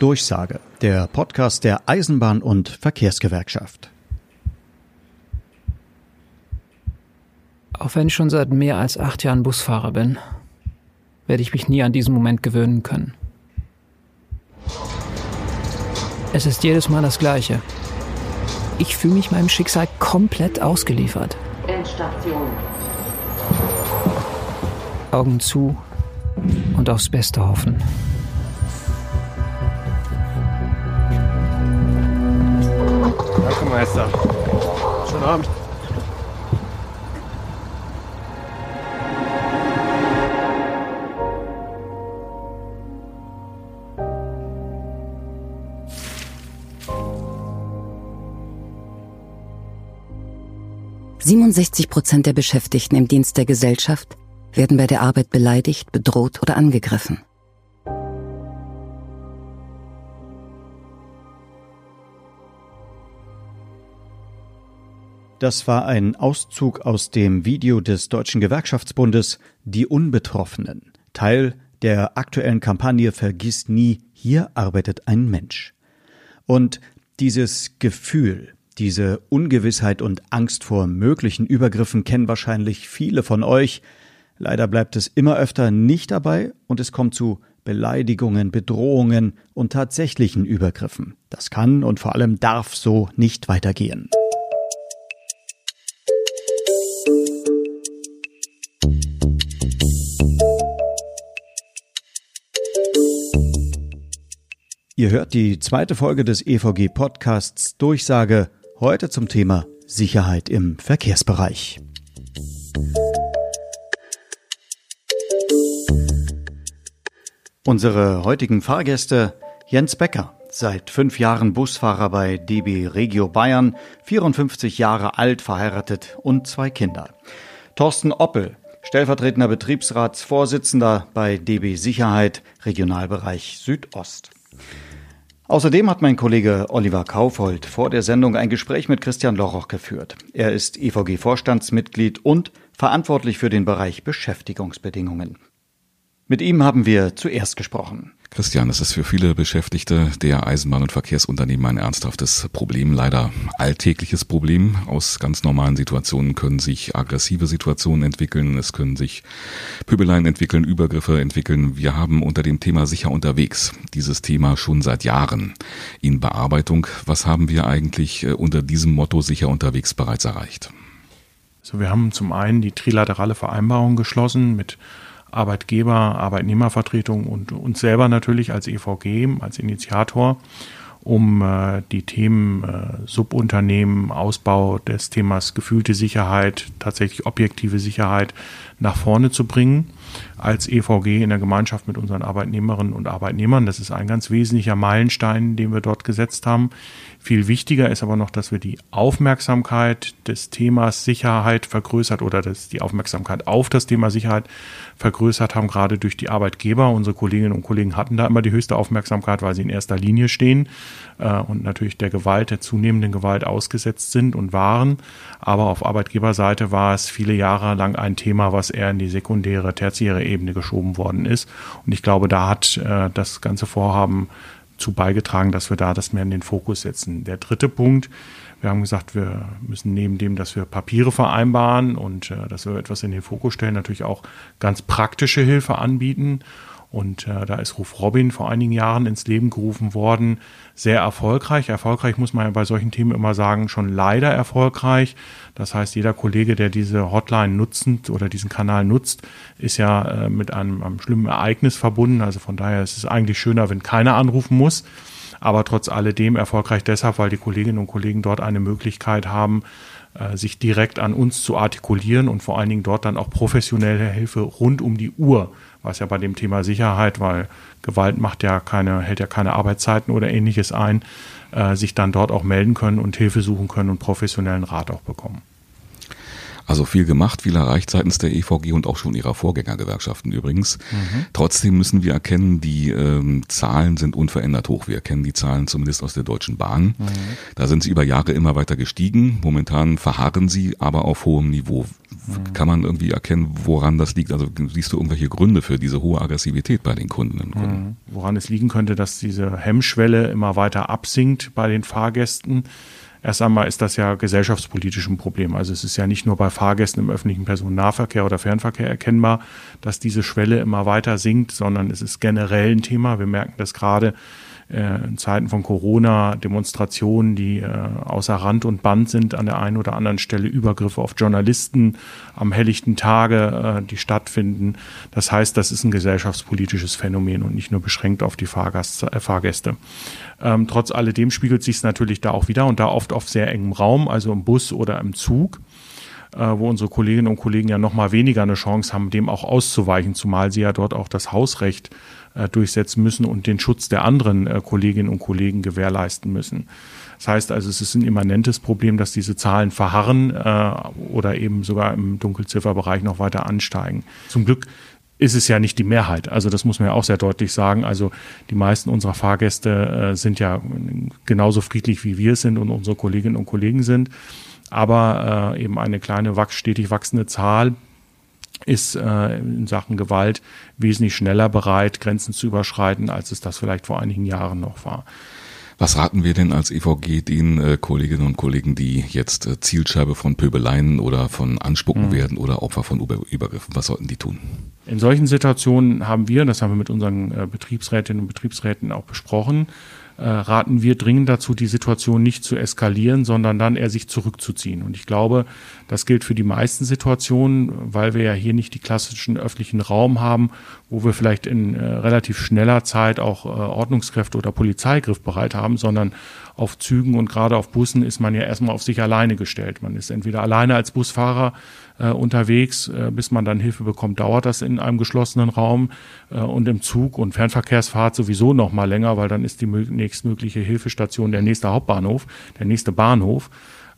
Durchsage, der Podcast der Eisenbahn- und Verkehrsgewerkschaft. Auch wenn ich schon seit mehr als acht Jahren Busfahrer bin, werde ich mich nie an diesen Moment gewöhnen können. Es ist jedes Mal das Gleiche. Ich fühle mich meinem Schicksal komplett ausgeliefert. Endstation. Augen zu und aufs Beste hoffen. Danke, Meister. Schönen Abend. Siebenundsechzig Prozent der Beschäftigten im Dienst der Gesellschaft werden bei der Arbeit beleidigt, bedroht oder angegriffen. Das war ein Auszug aus dem Video des Deutschen Gewerkschaftsbundes Die Unbetroffenen, Teil der aktuellen Kampagne Vergiss nie, hier arbeitet ein Mensch. Und dieses Gefühl, diese Ungewissheit und Angst vor möglichen Übergriffen kennen wahrscheinlich viele von euch. Leider bleibt es immer öfter nicht dabei und es kommt zu Beleidigungen, Bedrohungen und tatsächlichen Übergriffen. Das kann und vor allem darf so nicht weitergehen. Ihr hört die zweite Folge des EVG Podcasts Durchsage, heute zum Thema Sicherheit im Verkehrsbereich. Unsere heutigen Fahrgäste Jens Becker, seit fünf Jahren Busfahrer bei DB Regio Bayern, 54 Jahre alt, verheiratet und zwei Kinder. Thorsten Oppel, stellvertretender Betriebsratsvorsitzender bei DB Sicherheit, Regionalbereich Südost. Außerdem hat mein Kollege Oliver Kaufold vor der Sendung ein Gespräch mit Christian Loroch geführt. Er ist EVG-Vorstandsmitglied und verantwortlich für den Bereich Beschäftigungsbedingungen. Mit ihm haben wir zuerst gesprochen. Christian, das ist für viele Beschäftigte der Eisenbahn- und Verkehrsunternehmen ein ernsthaftes Problem, leider alltägliches Problem. Aus ganz normalen Situationen können sich aggressive Situationen entwickeln, es können sich Pöbeleien entwickeln, Übergriffe entwickeln. Wir haben unter dem Thema sicher unterwegs dieses Thema schon seit Jahren in Bearbeitung. Was haben wir eigentlich äh, unter diesem Motto sicher unterwegs bereits erreicht? So, wir haben zum einen die trilaterale Vereinbarung geschlossen mit Arbeitgeber, Arbeitnehmervertretung und uns selber natürlich als EVG, als Initiator, um äh, die Themen äh, Subunternehmen, Ausbau des Themas gefühlte Sicherheit, tatsächlich objektive Sicherheit nach vorne zu bringen als EVG in der Gemeinschaft mit unseren Arbeitnehmerinnen und Arbeitnehmern. Das ist ein ganz wesentlicher Meilenstein, den wir dort gesetzt haben. Viel wichtiger ist aber noch, dass wir die Aufmerksamkeit des Themas Sicherheit vergrößert oder dass die Aufmerksamkeit auf das Thema Sicherheit vergrößert haben, gerade durch die Arbeitgeber. Unsere Kolleginnen und Kollegen hatten da immer die höchste Aufmerksamkeit, weil sie in erster Linie stehen äh, und natürlich der Gewalt, der zunehmenden Gewalt ausgesetzt sind und waren. Aber auf Arbeitgeberseite war es viele Jahre lang ein Thema, was eher in die sekundäre, tertiäre Ebene geschoben worden ist. Und ich glaube, da hat äh, das ganze Vorhaben zu beigetragen, dass wir da das mehr in den Fokus setzen. Der dritte Punkt, wir haben gesagt, wir müssen neben dem, dass wir Papiere vereinbaren und äh, dass wir etwas in den Fokus stellen, natürlich auch ganz praktische Hilfe anbieten. Und äh, da ist Ruf Robin vor einigen Jahren ins Leben gerufen worden. Sehr erfolgreich. Erfolgreich muss man ja bei solchen Themen immer sagen, schon leider erfolgreich. Das heißt, jeder Kollege, der diese Hotline nutzend oder diesen Kanal nutzt, ist ja äh, mit einem, einem schlimmen Ereignis verbunden. Also von daher ist es eigentlich schöner, wenn keiner anrufen muss. Aber trotz alledem erfolgreich deshalb, weil die Kolleginnen und Kollegen dort eine Möglichkeit haben, äh, sich direkt an uns zu artikulieren und vor allen Dingen dort dann auch professionelle Hilfe rund um die Uhr was ja bei dem Thema Sicherheit, weil Gewalt macht ja keine, hält ja keine Arbeitszeiten oder ähnliches ein, äh, sich dann dort auch melden können und Hilfe suchen können und professionellen Rat auch bekommen. Also viel gemacht, viel erreicht seitens der EVG und auch schon ihrer Vorgängergewerkschaften übrigens. Mhm. Trotzdem müssen wir erkennen, die ähm, Zahlen sind unverändert hoch. Wir erkennen die Zahlen zumindest aus der Deutschen Bahn. Mhm. Da sind sie über Jahre immer weiter gestiegen. Momentan verharren sie aber auf hohem Niveau. Mhm. Kann man irgendwie erkennen, woran das liegt? Also siehst du irgendwelche Gründe für diese hohe Aggressivität bei den Kundinnen und Kunden? Mhm. Woran es liegen könnte, dass diese Hemmschwelle immer weiter absinkt bei den Fahrgästen. Erst einmal ist das ja gesellschaftspolitisch ein Problem. Also es ist ja nicht nur bei Fahrgästen im öffentlichen Personennahverkehr oder Fernverkehr erkennbar, dass diese Schwelle immer weiter sinkt, sondern es ist generell ein Thema. Wir merken das gerade in Zeiten von Corona Demonstrationen, die äh, außer Rand und Band sind, an der einen oder anderen Stelle Übergriffe auf Journalisten am helllichten Tage, äh, die stattfinden. Das heißt, das ist ein gesellschaftspolitisches Phänomen und nicht nur beschränkt auf die Fahrgast, äh, Fahrgäste. Ähm, trotz alledem spiegelt sich es natürlich da auch wieder und da oft auf sehr engem Raum, also im Bus oder im Zug äh, wo unsere Kolleginnen und Kollegen ja noch mal weniger eine Chance haben, dem auch auszuweichen, zumal sie ja dort auch das Hausrecht äh, durchsetzen müssen und den Schutz der anderen äh, Kolleginnen und Kollegen gewährleisten müssen. Das heißt also, es ist ein immanentes Problem, dass diese Zahlen verharren äh, oder eben sogar im Dunkelzifferbereich noch weiter ansteigen. Zum Glück ist es ja nicht die Mehrheit. Also das muss man ja auch sehr deutlich sagen. Also die meisten unserer Fahrgäste äh, sind ja genauso friedlich wie wir sind und unsere Kolleginnen und Kollegen sind. Aber äh, eben eine kleine, stetig wachsende Zahl ist äh, in Sachen Gewalt wesentlich schneller bereit, Grenzen zu überschreiten, als es das vielleicht vor einigen Jahren noch war. Was raten wir denn als EVG den äh, Kolleginnen und Kollegen, die jetzt äh, Zielscheibe von Pöbeleien oder von Anspucken mhm. werden oder Opfer von Über Übergriffen? Was sollten die tun? In solchen Situationen haben wir, das haben wir mit unseren äh, Betriebsrätinnen und Betriebsräten auch besprochen, äh, raten wir dringend dazu, die Situation nicht zu eskalieren, sondern dann eher sich zurückzuziehen. Und ich glaube, das gilt für die meisten Situationen, weil wir ja hier nicht die klassischen öffentlichen Raum haben, wo wir vielleicht in äh, relativ schneller Zeit auch äh, Ordnungskräfte oder Polizei griffbereit haben, sondern auf Zügen und gerade auf Bussen ist man ja erstmal auf sich alleine gestellt. Man ist entweder alleine als Busfahrer äh, unterwegs, äh, bis man dann Hilfe bekommt, dauert das in einem geschlossenen Raum äh, und im Zug und Fernverkehrsfahrt sowieso noch mal länger, weil dann ist die nächstmögliche Hilfestation der nächste Hauptbahnhof, der nächste Bahnhof.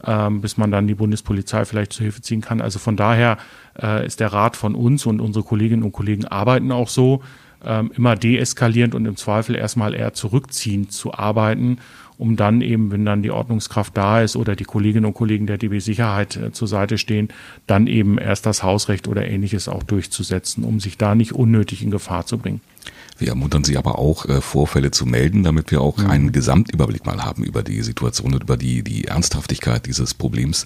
Ähm, bis man dann die Bundespolizei vielleicht zur Hilfe ziehen kann. Also von daher äh, ist der Rat von uns und unsere Kolleginnen und Kollegen arbeiten auch so, ähm, immer deeskalierend und im Zweifel erstmal eher zurückziehend zu arbeiten um dann eben, wenn dann die Ordnungskraft da ist oder die Kolleginnen und Kollegen der DB Sicherheit äh, zur Seite stehen, dann eben erst das Hausrecht oder ähnliches auch durchzusetzen, um sich da nicht unnötig in Gefahr zu bringen. Wir ermuntern Sie aber auch, äh, Vorfälle zu melden, damit wir auch mhm. einen Gesamtüberblick mal haben über die Situation und über die, die Ernsthaftigkeit dieses Problems,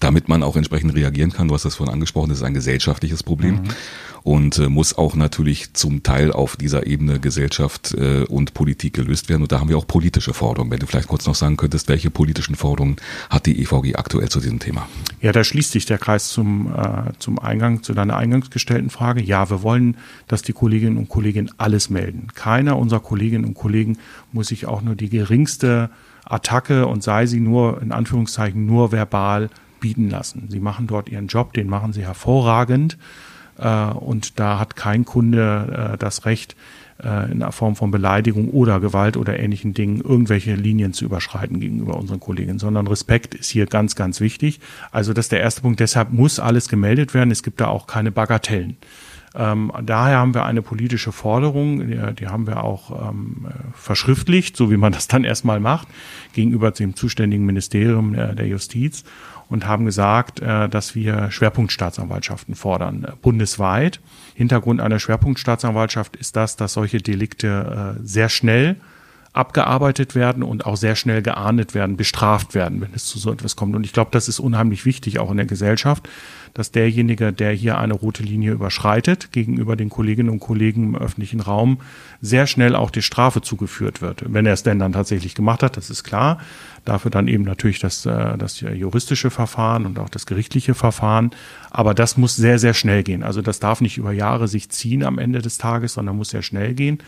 damit man auch entsprechend reagieren kann. Du hast das vorhin angesprochen, das ist ein gesellschaftliches Problem. Mhm und äh, muss auch natürlich zum Teil auf dieser Ebene Gesellschaft äh, und Politik gelöst werden. Und da haben wir auch politische Forderungen. Wenn du vielleicht kurz noch sagen könntest, welche politischen Forderungen hat die EVG aktuell zu diesem Thema? Ja, da schließt sich der Kreis zum, äh, zum Eingang, zu deiner eingangs gestellten Frage. Ja, wir wollen, dass die Kolleginnen und Kollegen alles melden. Keiner unserer Kolleginnen und Kollegen muss sich auch nur die geringste Attacke und sei sie nur in Anführungszeichen nur verbal bieten lassen. Sie machen dort ihren Job, den machen sie hervorragend. Äh, und da hat kein Kunde äh, das Recht, äh, in Form von Beleidigung oder Gewalt oder ähnlichen Dingen irgendwelche Linien zu überschreiten gegenüber unseren Kolleginnen, sondern Respekt ist hier ganz, ganz wichtig. Also das ist der erste Punkt. Deshalb muss alles gemeldet werden. Es gibt da auch keine Bagatellen. Ähm, daher haben wir eine politische Forderung, die, die haben wir auch ähm, verschriftlicht, so wie man das dann erstmal macht, gegenüber dem zuständigen Ministerium der, der Justiz und haben gesagt, äh, dass wir Schwerpunktstaatsanwaltschaften fordern, äh, bundesweit. Hintergrund einer Schwerpunktstaatsanwaltschaft ist das, dass solche Delikte äh, sehr schnell abgearbeitet werden und auch sehr schnell geahndet werden, bestraft werden, wenn es zu so etwas kommt. Und ich glaube, das ist unheimlich wichtig, auch in der Gesellschaft, dass derjenige, der hier eine rote Linie überschreitet, gegenüber den Kolleginnen und Kollegen im öffentlichen Raum, sehr schnell auch die Strafe zugeführt wird. Wenn er es denn dann tatsächlich gemacht hat, das ist klar. Dafür dann eben natürlich das, äh, das juristische Verfahren und auch das gerichtliche Verfahren. Aber das muss sehr, sehr schnell gehen. Also das darf nicht über Jahre sich ziehen am Ende des Tages, sondern muss sehr schnell gehen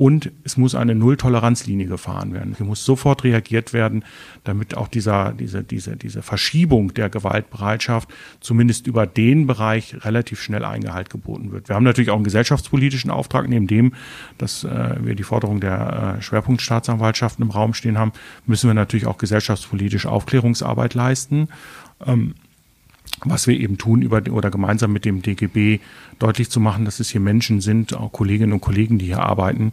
und es muss eine Null-Toleranz-Linie gefahren werden. Hier muss sofort reagiert werden, damit auch dieser, diese, diese, diese Verschiebung der Gewaltbereitschaft zumindest über den Bereich relativ schnell Eingehalt geboten wird. Wir haben natürlich auch einen gesellschaftspolitischen Auftrag, neben dem, dass äh, wir die Forderung der äh, Schwerpunktstaatsanwaltschaften im Raum stehen haben, müssen wir natürlich auch gesellschaftspolitisch Aufklärungsarbeit leisten. Ähm, was wir eben tun über oder gemeinsam mit dem DGB deutlich zu machen, dass es hier Menschen sind, auch Kolleginnen und Kollegen, die hier arbeiten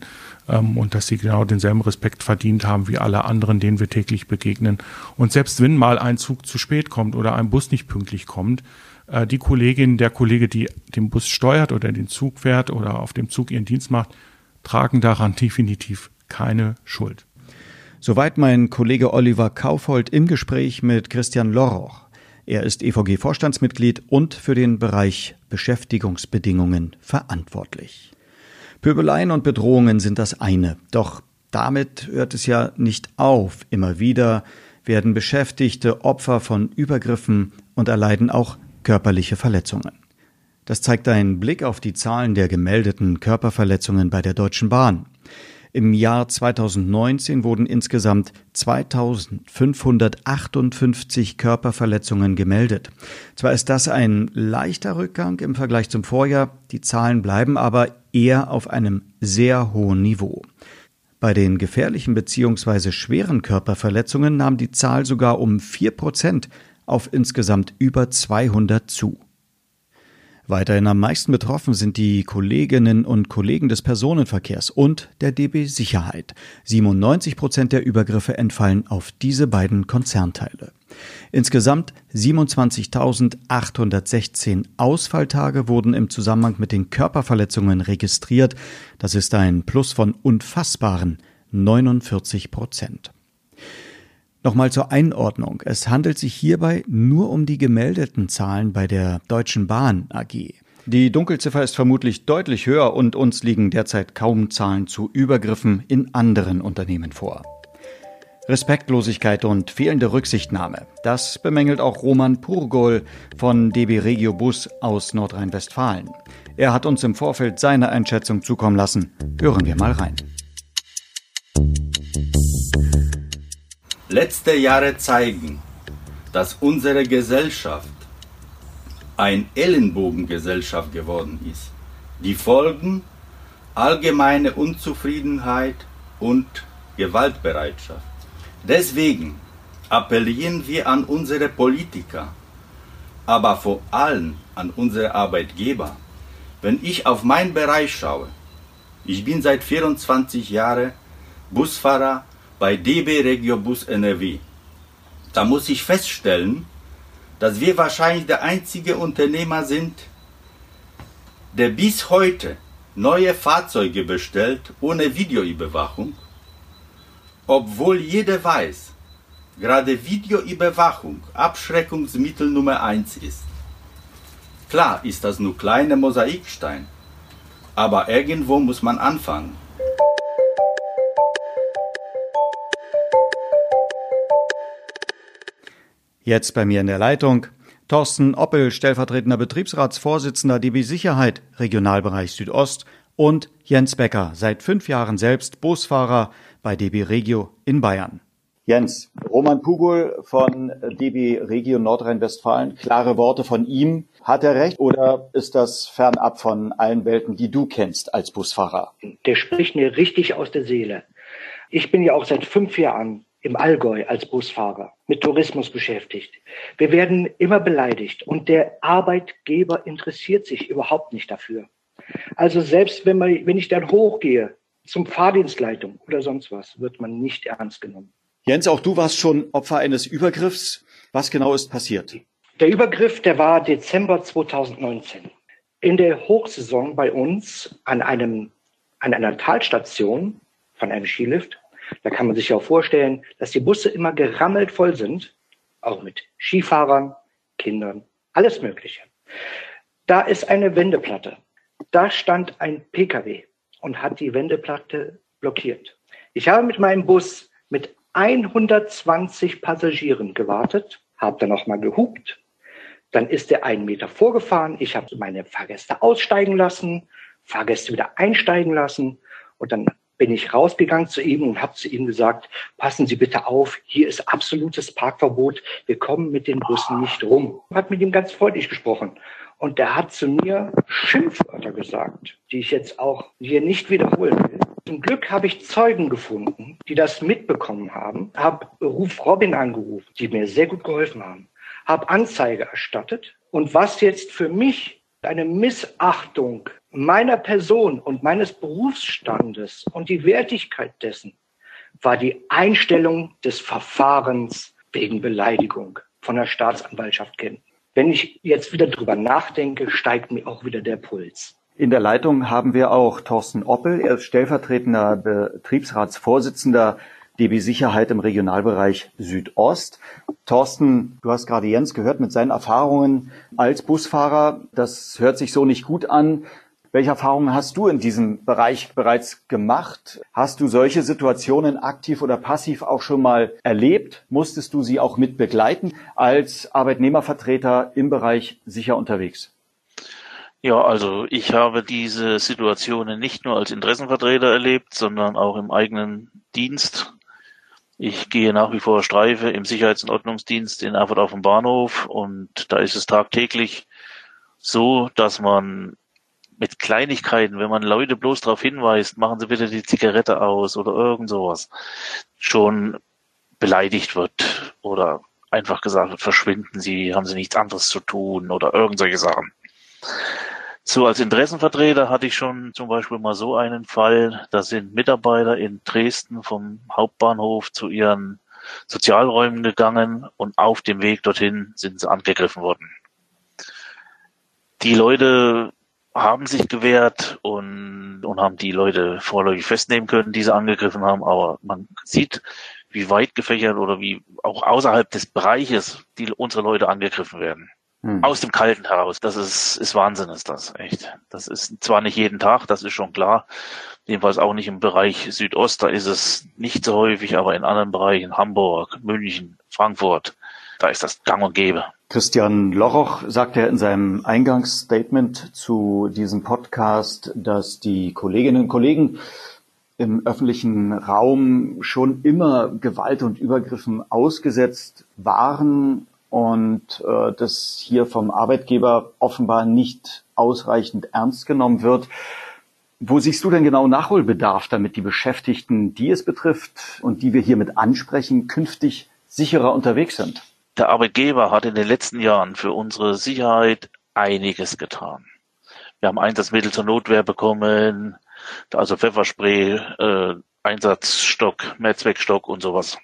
ähm, und dass sie genau denselben Respekt verdient haben wie alle anderen, denen wir täglich begegnen. Und selbst wenn mal ein Zug zu spät kommt oder ein Bus nicht pünktlich kommt, äh, die Kollegin, der Kollege, die den Bus steuert oder den Zug fährt oder auf dem Zug ihren Dienst macht, tragen daran definitiv keine Schuld. Soweit mein Kollege Oliver Kaufhold im Gespräch mit Christian Loroch. Er ist EVG-Vorstandsmitglied und für den Bereich Beschäftigungsbedingungen verantwortlich. Pöbeleien und Bedrohungen sind das eine, doch damit hört es ja nicht auf. Immer wieder werden Beschäftigte Opfer von Übergriffen und erleiden auch körperliche Verletzungen. Das zeigt ein Blick auf die Zahlen der gemeldeten Körperverletzungen bei der Deutschen Bahn. Im Jahr 2019 wurden insgesamt 2558 Körperverletzungen gemeldet. Zwar ist das ein leichter Rückgang im Vergleich zum Vorjahr, die Zahlen bleiben aber eher auf einem sehr hohen Niveau. Bei den gefährlichen bzw. schweren Körperverletzungen nahm die Zahl sogar um vier Prozent auf insgesamt über 200 zu. Weiterhin am meisten betroffen sind die Kolleginnen und Kollegen des Personenverkehrs und der DB Sicherheit. 97 Prozent der Übergriffe entfallen auf diese beiden Konzernteile. Insgesamt 27.816 Ausfalltage wurden im Zusammenhang mit den Körperverletzungen registriert. Das ist ein Plus von unfassbaren 49 Prozent. Nochmal zur Einordnung. Es handelt sich hierbei nur um die gemeldeten Zahlen bei der Deutschen Bahn AG. Die Dunkelziffer ist vermutlich deutlich höher und uns liegen derzeit kaum Zahlen zu Übergriffen in anderen Unternehmen vor. Respektlosigkeit und fehlende Rücksichtnahme. Das bemängelt auch Roman Purgol von DB Regio Bus aus Nordrhein-Westfalen. Er hat uns im Vorfeld seine Einschätzung zukommen lassen. Hören wir mal rein. Letzte Jahre zeigen, dass unsere Gesellschaft ein Ellenbogengesellschaft geworden ist. Die Folgen allgemeine Unzufriedenheit und Gewaltbereitschaft. Deswegen appellieren wir an unsere Politiker, aber vor allem an unsere Arbeitgeber. Wenn ich auf meinen Bereich schaue, ich bin seit 24 Jahren Busfahrer bei DB Regio Bus NRW. Da muss ich feststellen, dass wir wahrscheinlich der einzige Unternehmer sind, der bis heute neue Fahrzeuge bestellt ohne Videoüberwachung, obwohl jeder weiß, gerade Videoüberwachung Abschreckungsmittel Nummer eins ist. Klar ist das nur kleine Mosaikstein, aber irgendwo muss man anfangen. Jetzt bei mir in der Leitung Thorsten Oppel, stellvertretender Betriebsratsvorsitzender DB Sicherheit, Regionalbereich Südost und Jens Becker, seit fünf Jahren selbst Busfahrer bei DB Regio in Bayern. Jens, Roman Pugul von DB Regio Nordrhein-Westfalen, klare Worte von ihm. Hat er recht oder ist das fernab von allen Welten, die du kennst als Busfahrer? Der spricht mir richtig aus der Seele. Ich bin ja auch seit fünf Jahren im Allgäu als Busfahrer mit Tourismus beschäftigt. Wir werden immer beleidigt und der Arbeitgeber interessiert sich überhaupt nicht dafür. Also selbst wenn, man, wenn ich dann hochgehe zum Fahrdienstleitung oder sonst was, wird man nicht ernst genommen. Jens, auch du warst schon Opfer eines Übergriffs. Was genau ist passiert? Der Übergriff, der war Dezember 2019. In der Hochsaison bei uns an einem, an einer Talstation von einem Skilift da kann man sich ja auch vorstellen, dass die Busse immer gerammelt voll sind, auch mit Skifahrern, Kindern, alles Mögliche. Da ist eine Wendeplatte. Da stand ein Pkw und hat die Wendeplatte blockiert. Ich habe mit meinem Bus mit 120 Passagieren gewartet, habe dann auch mal gehupt. Dann ist er einen Meter vorgefahren. Ich habe meine Fahrgäste aussteigen lassen, Fahrgäste wieder einsteigen lassen und dann bin ich rausgegangen zu ihm und habe zu ihm gesagt, passen Sie bitte auf, hier ist absolutes Parkverbot, wir kommen mit den Bussen nicht rum. Hat mit ihm ganz freundlich gesprochen. Und der hat zu mir Schimpfwörter gesagt, die ich jetzt auch hier nicht wiederholen will. Zum Glück habe ich Zeugen gefunden, die das mitbekommen haben, habe Ruf Robin angerufen, die mir sehr gut geholfen haben habe Anzeige erstattet. Und was jetzt für mich eine Missachtung meiner Person und meines Berufsstandes und die Wertigkeit dessen war die Einstellung des Verfahrens wegen Beleidigung von der Staatsanwaltschaft kennen. Wenn ich jetzt wieder drüber nachdenke, steigt mir auch wieder der Puls. In der Leitung haben wir auch Thorsten Oppel. Er ist stellvertretender Betriebsratsvorsitzender DB Sicherheit im Regionalbereich Südost. Thorsten, du hast gerade Jens gehört mit seinen Erfahrungen als Busfahrer. Das hört sich so nicht gut an. Welche Erfahrungen hast du in diesem Bereich bereits gemacht? Hast du solche Situationen aktiv oder passiv auch schon mal erlebt? Musstest du sie auch mit begleiten als Arbeitnehmervertreter im Bereich sicher unterwegs? Ja, also ich habe diese Situationen nicht nur als Interessenvertreter erlebt, sondern auch im eigenen Dienst. Ich gehe nach wie vor Streife im Sicherheits- und Ordnungsdienst in Erfurt auf dem Bahnhof und da ist es tagtäglich so, dass man mit Kleinigkeiten, wenn man Leute bloß darauf hinweist, machen sie bitte die Zigarette aus oder irgend sowas, schon beleidigt wird oder einfach gesagt wird, verschwinden Sie, haben Sie nichts anderes zu tun oder irgend solche Sachen. So als Interessenvertreter hatte ich schon zum Beispiel mal so einen Fall, da sind Mitarbeiter in Dresden vom Hauptbahnhof zu ihren Sozialräumen gegangen und auf dem Weg dorthin sind sie angegriffen worden. Die Leute haben sich gewehrt und, und haben die Leute vorläufig festnehmen können, die sie angegriffen haben, aber man sieht, wie weit gefächert oder wie auch außerhalb des Bereiches die unsere Leute angegriffen werden. Hm. Aus dem Kalten heraus. Das ist, ist Wahnsinn, ist das, echt. Das ist zwar nicht jeden Tag, das ist schon klar. Jedenfalls auch nicht im Bereich Südost, da ist es nicht so häufig, aber in anderen Bereichen, Hamburg, München, Frankfurt, da ist das gang und gäbe. Christian Loroch sagte in seinem Eingangsstatement zu diesem Podcast, dass die Kolleginnen und Kollegen im öffentlichen Raum schon immer Gewalt und Übergriffen ausgesetzt waren und äh, das hier vom Arbeitgeber offenbar nicht ausreichend ernst genommen wird. Wo siehst du denn genau Nachholbedarf, damit die Beschäftigten, die es betrifft und die wir hiermit ansprechen, künftig sicherer unterwegs sind? Der Arbeitgeber hat in den letzten Jahren für unsere Sicherheit einiges getan. Wir haben Einsatzmittel zur Notwehr bekommen, also Pfefferspray, äh, Einsatzstock, Mehrzweckstock und sowas.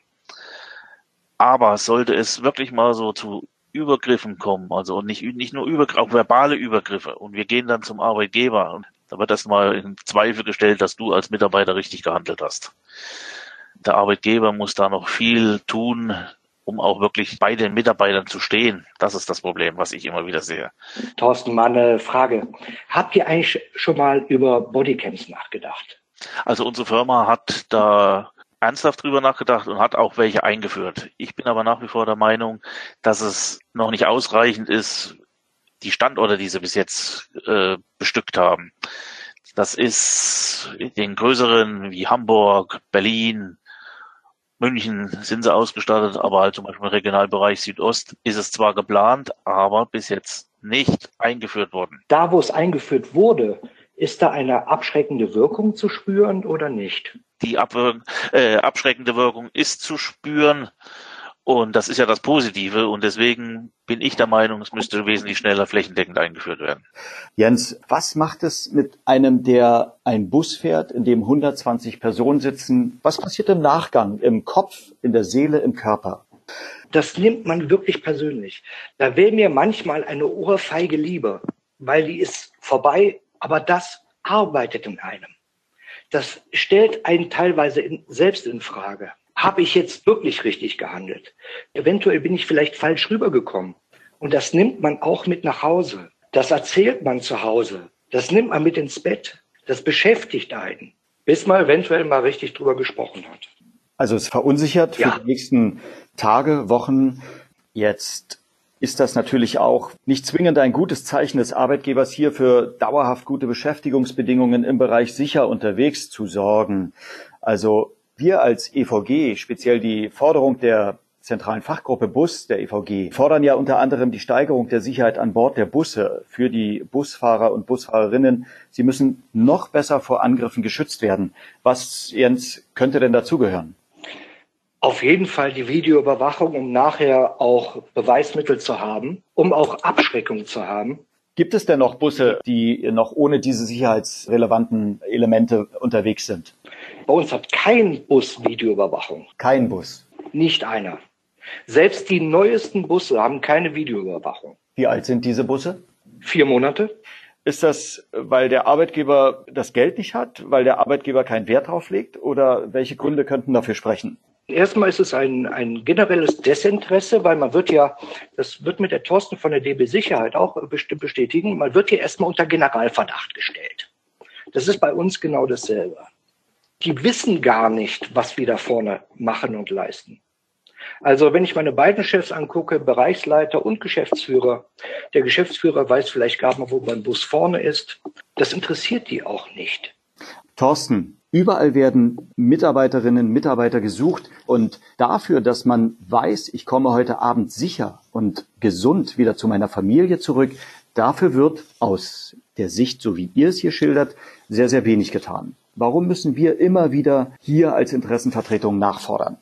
Aber sollte es wirklich mal so zu Übergriffen kommen, also nicht, nicht nur Übergriffe, auch verbale Übergriffe, und wir gehen dann zum Arbeitgeber und da wird das mal in Zweifel gestellt, dass du als Mitarbeiter richtig gehandelt hast. Der Arbeitgeber muss da noch viel tun, um auch wirklich bei den Mitarbeitern zu stehen. Das ist das Problem, was ich immer wieder sehe. Thorsten, mal eine Frage. Habt ihr eigentlich schon mal über Bodycams nachgedacht? Also unsere Firma hat da ernsthaft drüber nachgedacht und hat auch welche eingeführt. Ich bin aber nach wie vor der Meinung, dass es noch nicht ausreichend ist, die Standorte, die sie bis jetzt äh, bestückt haben. Das ist in den größeren wie Hamburg, Berlin, München sind sie ausgestattet, aber halt zum Beispiel im Regionalbereich Südost ist es zwar geplant, aber bis jetzt nicht eingeführt worden. Da, wo es eingeführt wurde, ist da eine abschreckende Wirkung zu spüren oder nicht? Die ab, äh, abschreckende Wirkung ist zu spüren. Und das ist ja das Positive. Und deswegen bin ich der Meinung, es müsste wesentlich schneller flächendeckend eingeführt werden. Jens, was macht es mit einem, der ein Bus fährt, in dem 120 Personen sitzen? Was passiert im Nachgang, im Kopf, in der Seele, im Körper? Das nimmt man wirklich persönlich. Da wäre mir manchmal eine Ohrfeige lieber, weil die ist vorbei aber das arbeitet in einem. Das stellt einen teilweise in, selbst in Frage. Habe ich jetzt wirklich richtig gehandelt? Eventuell bin ich vielleicht falsch rübergekommen. Und das nimmt man auch mit nach Hause. Das erzählt man zu Hause. Das nimmt man mit ins Bett. Das beschäftigt einen, bis man eventuell mal richtig drüber gesprochen hat. Also es verunsichert für die nächsten Tage, Wochen. Jetzt ist das natürlich auch nicht zwingend ein gutes Zeichen des Arbeitgebers, hier für dauerhaft gute Beschäftigungsbedingungen im Bereich sicher unterwegs zu sorgen. Also wir als EVG, speziell die Forderung der zentralen Fachgruppe Bus der EVG, fordern ja unter anderem die Steigerung der Sicherheit an Bord der Busse für die Busfahrer und Busfahrerinnen. Sie müssen noch besser vor Angriffen geschützt werden. Was, Jens, könnte denn dazugehören? Auf jeden Fall die Videoüberwachung, um nachher auch Beweismittel zu haben, um auch Abschreckung zu haben. Gibt es denn noch Busse, die noch ohne diese sicherheitsrelevanten Elemente unterwegs sind? Bei uns hat kein Bus Videoüberwachung. Kein Bus. Nicht einer. Selbst die neuesten Busse haben keine Videoüberwachung. Wie alt sind diese Busse? Vier Monate. Ist das, weil der Arbeitgeber das Geld nicht hat, weil der Arbeitgeber keinen Wert drauf legt oder welche Gründe könnten dafür sprechen? Erstmal ist es ein, ein generelles Desinteresse, weil man wird ja, das wird mit der Thorsten von der DB Sicherheit auch bestimmt bestätigen, man wird hier erstmal unter Generalverdacht gestellt. Das ist bei uns genau dasselbe. Die wissen gar nicht, was wir da vorne machen und leisten. Also wenn ich meine beiden Chefs angucke, Bereichsleiter und Geschäftsführer, der Geschäftsführer weiß vielleicht gar nicht, wo mein Bus vorne ist. Das interessiert die auch nicht. Thorsten, Überall werden Mitarbeiterinnen, Mitarbeiter gesucht und dafür, dass man weiß, ich komme heute Abend sicher und gesund wieder zu meiner Familie zurück, dafür wird aus der Sicht, so wie ihr es hier schildert, sehr, sehr wenig getan. Warum müssen wir immer wieder hier als Interessenvertretung nachfordern?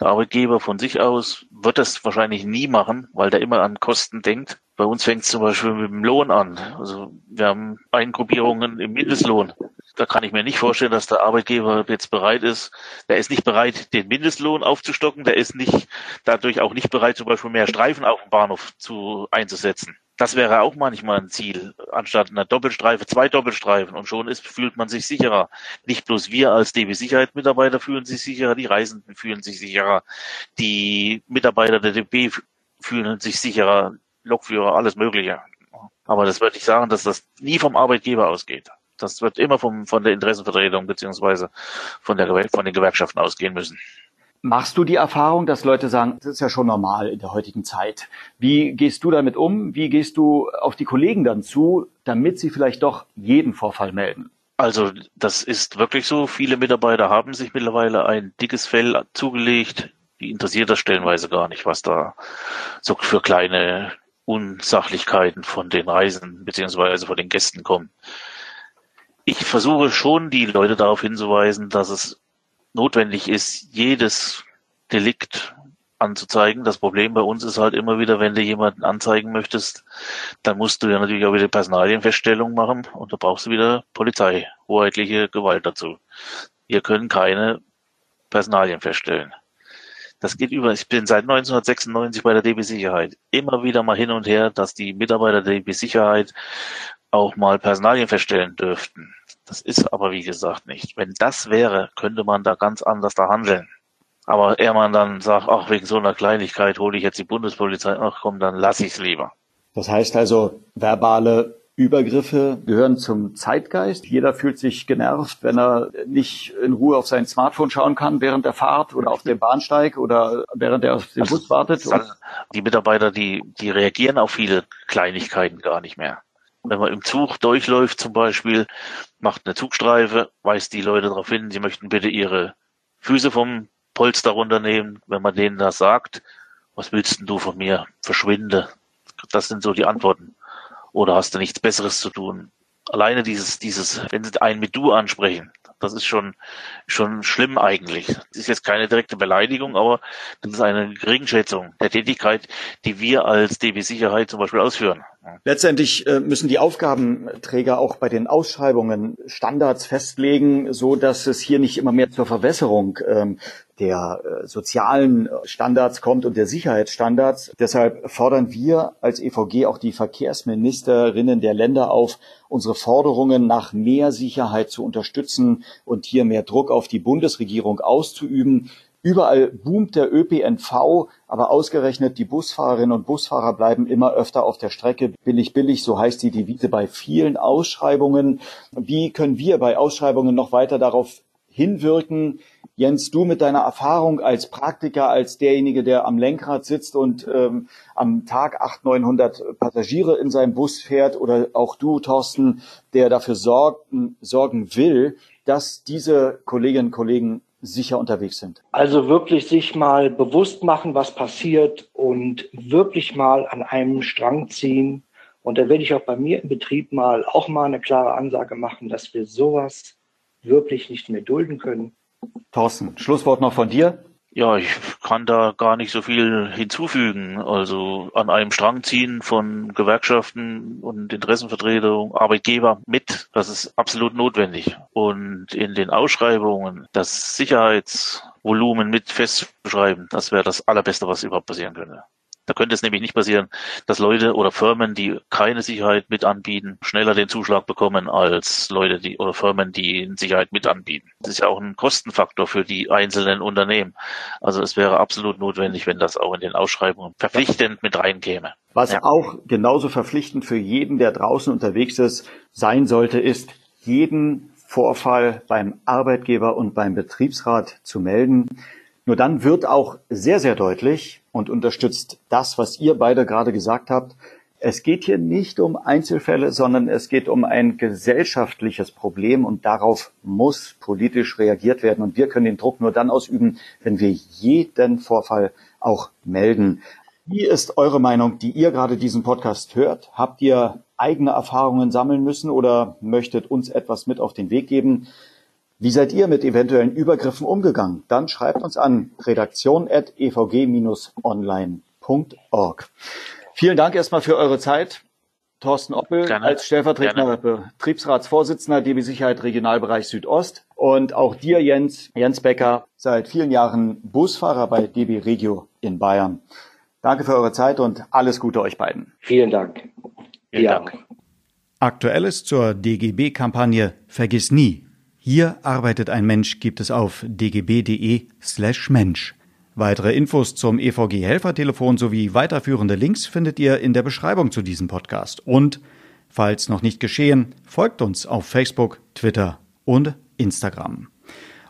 Der Arbeitgeber von sich aus wird das wahrscheinlich nie machen, weil der immer an Kosten denkt. Bei uns fängt es zum Beispiel mit dem Lohn an. Also wir haben Eingruppierungen im Mindestlohn da kann ich mir nicht vorstellen, dass der Arbeitgeber jetzt bereit ist. Der ist nicht bereit, den Mindestlohn aufzustocken. Der ist nicht, dadurch auch nicht bereit, zum Beispiel mehr Streifen auf dem Bahnhof zu, einzusetzen. Das wäre auch manchmal ein Ziel. Anstatt einer Doppelstreife, zwei Doppelstreifen. Und schon ist, fühlt man sich sicherer. Nicht bloß wir als DB Sicherheit Mitarbeiter fühlen sich sicherer, die Reisenden fühlen sich sicherer, die Mitarbeiter der DB fühlen sich sicherer, Lokführer, alles Mögliche. Aber das würde ich sagen, dass das nie vom Arbeitgeber ausgeht. Das wird immer vom, von der Interessenvertretung beziehungsweise von, der, von den Gewerkschaften ausgehen müssen. Machst du die Erfahrung, dass Leute sagen, das ist ja schon normal in der heutigen Zeit? Wie gehst du damit um? Wie gehst du auf die Kollegen dann zu, damit sie vielleicht doch jeden Vorfall melden? Also das ist wirklich so. Viele Mitarbeiter haben sich mittlerweile ein dickes Fell zugelegt. Die interessiert das stellenweise gar nicht, was da so für kleine Unsachlichkeiten von den Reisen beziehungsweise von den Gästen kommen ich versuche schon, die Leute darauf hinzuweisen, dass es notwendig ist, jedes Delikt anzuzeigen. Das Problem bei uns ist halt immer wieder, wenn du jemanden anzeigen möchtest, dann musst du ja natürlich auch wieder Personalienfeststellung machen und da brauchst du wieder Polizei, hoheitliche Gewalt dazu. Wir können keine Personalien feststellen. Das geht über, ich bin seit 1996 bei der DB Sicherheit. Immer wieder mal hin und her, dass die Mitarbeiter der DB Sicherheit auch mal Personalien feststellen dürften. Das ist aber wie gesagt nicht. Wenn das wäre, könnte man da ganz anders da handeln. Aber eher man dann sagt, ach, wegen so einer Kleinigkeit hole ich jetzt die Bundespolizei, ach komm, dann lass ich es lieber. Das heißt also, verbale Übergriffe gehören zum Zeitgeist. Jeder fühlt sich genervt, wenn er nicht in Ruhe auf sein Smartphone schauen kann während der Fahrt oder auf dem Bahnsteig oder während er auf den Bus wartet. Die Mitarbeiter, die, die reagieren auf viele Kleinigkeiten gar nicht mehr wenn man im Zug durchläuft zum Beispiel, macht eine Zugstreife, weist die Leute darauf hin, sie möchten bitte ihre Füße vom Polster runternehmen. Wenn man denen das sagt, was willst denn du von mir? Verschwinde. Das sind so die Antworten. Oder hast du nichts Besseres zu tun? Alleine dieses, dieses, wenn sie einen mit du ansprechen, das ist schon, schon schlimm eigentlich. Das ist jetzt keine direkte Beleidigung, aber das ist eine Geringschätzung der Tätigkeit, die wir als DB Sicherheit zum Beispiel ausführen. Letztendlich äh, müssen die Aufgabenträger auch bei den Ausschreibungen Standards festlegen, so dass es hier nicht immer mehr zur Verwässerung ähm, der äh, sozialen Standards kommt und der Sicherheitsstandards. Deshalb fordern wir als EVG auch die Verkehrsministerinnen der Länder auf, unsere Forderungen nach mehr Sicherheit zu unterstützen und hier mehr Druck auf die Bundesregierung auszuüben. Überall boomt der ÖPNV, aber ausgerechnet die Busfahrerinnen und Busfahrer bleiben immer öfter auf der Strecke. Billig, billig, so heißt die Devise bei vielen Ausschreibungen. Wie können wir bei Ausschreibungen noch weiter darauf hinwirken? Jens, du mit deiner Erfahrung als Praktiker, als derjenige, der am Lenkrad sitzt und ähm, am Tag 800, 900 Passagiere in seinem Bus fährt oder auch du, Thorsten, der dafür sorgen, sorgen will, dass diese Kolleginnen und Kollegen sicher unterwegs sind? Also wirklich sich mal bewusst machen, was passiert und wirklich mal an einem Strang ziehen. Und da werde ich auch bei mir im Betrieb mal auch mal eine klare Ansage machen, dass wir sowas wirklich nicht mehr dulden können. Thorsten, Schlusswort noch von dir. Ja, ich kann da gar nicht so viel hinzufügen. Also an einem Strang ziehen von Gewerkschaften und Interessenvertretungen, Arbeitgeber mit, das ist absolut notwendig. Und in den Ausschreibungen das Sicherheitsvolumen mit festzuschreiben, das wäre das Allerbeste, was überhaupt passieren könnte. Da könnte es nämlich nicht passieren, dass Leute oder Firmen, die keine Sicherheit mit anbieten, schneller den Zuschlag bekommen als Leute, die oder Firmen, die Sicherheit mit anbieten. Das ist ja auch ein Kostenfaktor für die einzelnen Unternehmen. Also es wäre absolut notwendig, wenn das auch in den Ausschreibungen verpflichtend mit reinkäme. Was ja. auch genauso verpflichtend für jeden, der draußen unterwegs ist, sein sollte, ist jeden Vorfall beim Arbeitgeber und beim Betriebsrat zu melden. Nur dann wird auch sehr, sehr deutlich und unterstützt das, was ihr beide gerade gesagt habt. Es geht hier nicht um Einzelfälle, sondern es geht um ein gesellschaftliches Problem und darauf muss politisch reagiert werden. Und wir können den Druck nur dann ausüben, wenn wir jeden Vorfall auch melden. Wie ist eure Meinung, die ihr gerade diesen Podcast hört? Habt ihr eigene Erfahrungen sammeln müssen oder möchtet uns etwas mit auf den Weg geben? Wie seid ihr mit eventuellen Übergriffen umgegangen? Dann schreibt uns an redaktion.evg-online.org. Vielen Dank erstmal für eure Zeit. Thorsten Oppel Gerne. als stellvertretender Gerne. Betriebsratsvorsitzender DB Sicherheit Regionalbereich Südost und auch dir Jens, Jens Becker, seit vielen Jahren Busfahrer bei DB Regio in Bayern. Danke für eure Zeit und alles Gute euch beiden. Vielen Dank. Vielen ja. Dank. Aktuelles zur DGB-Kampagne Vergiss nie hier arbeitet ein Mensch gibt es auf dgb.de slash Mensch. Weitere Infos zum EVG Helfertelefon sowie weiterführende Links findet ihr in der Beschreibung zu diesem Podcast. Und, falls noch nicht geschehen, folgt uns auf Facebook, Twitter und Instagram.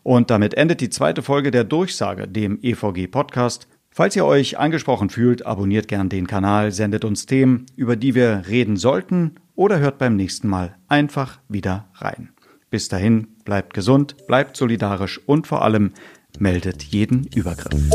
Und damit endet die zweite Folge der Durchsage, dem EVG Podcast. Falls ihr euch angesprochen fühlt, abonniert gern den Kanal, sendet uns Themen, über die wir reden sollten oder hört beim nächsten Mal einfach wieder rein. Bis dahin, bleibt gesund, bleibt solidarisch und vor allem meldet jeden Übergriff.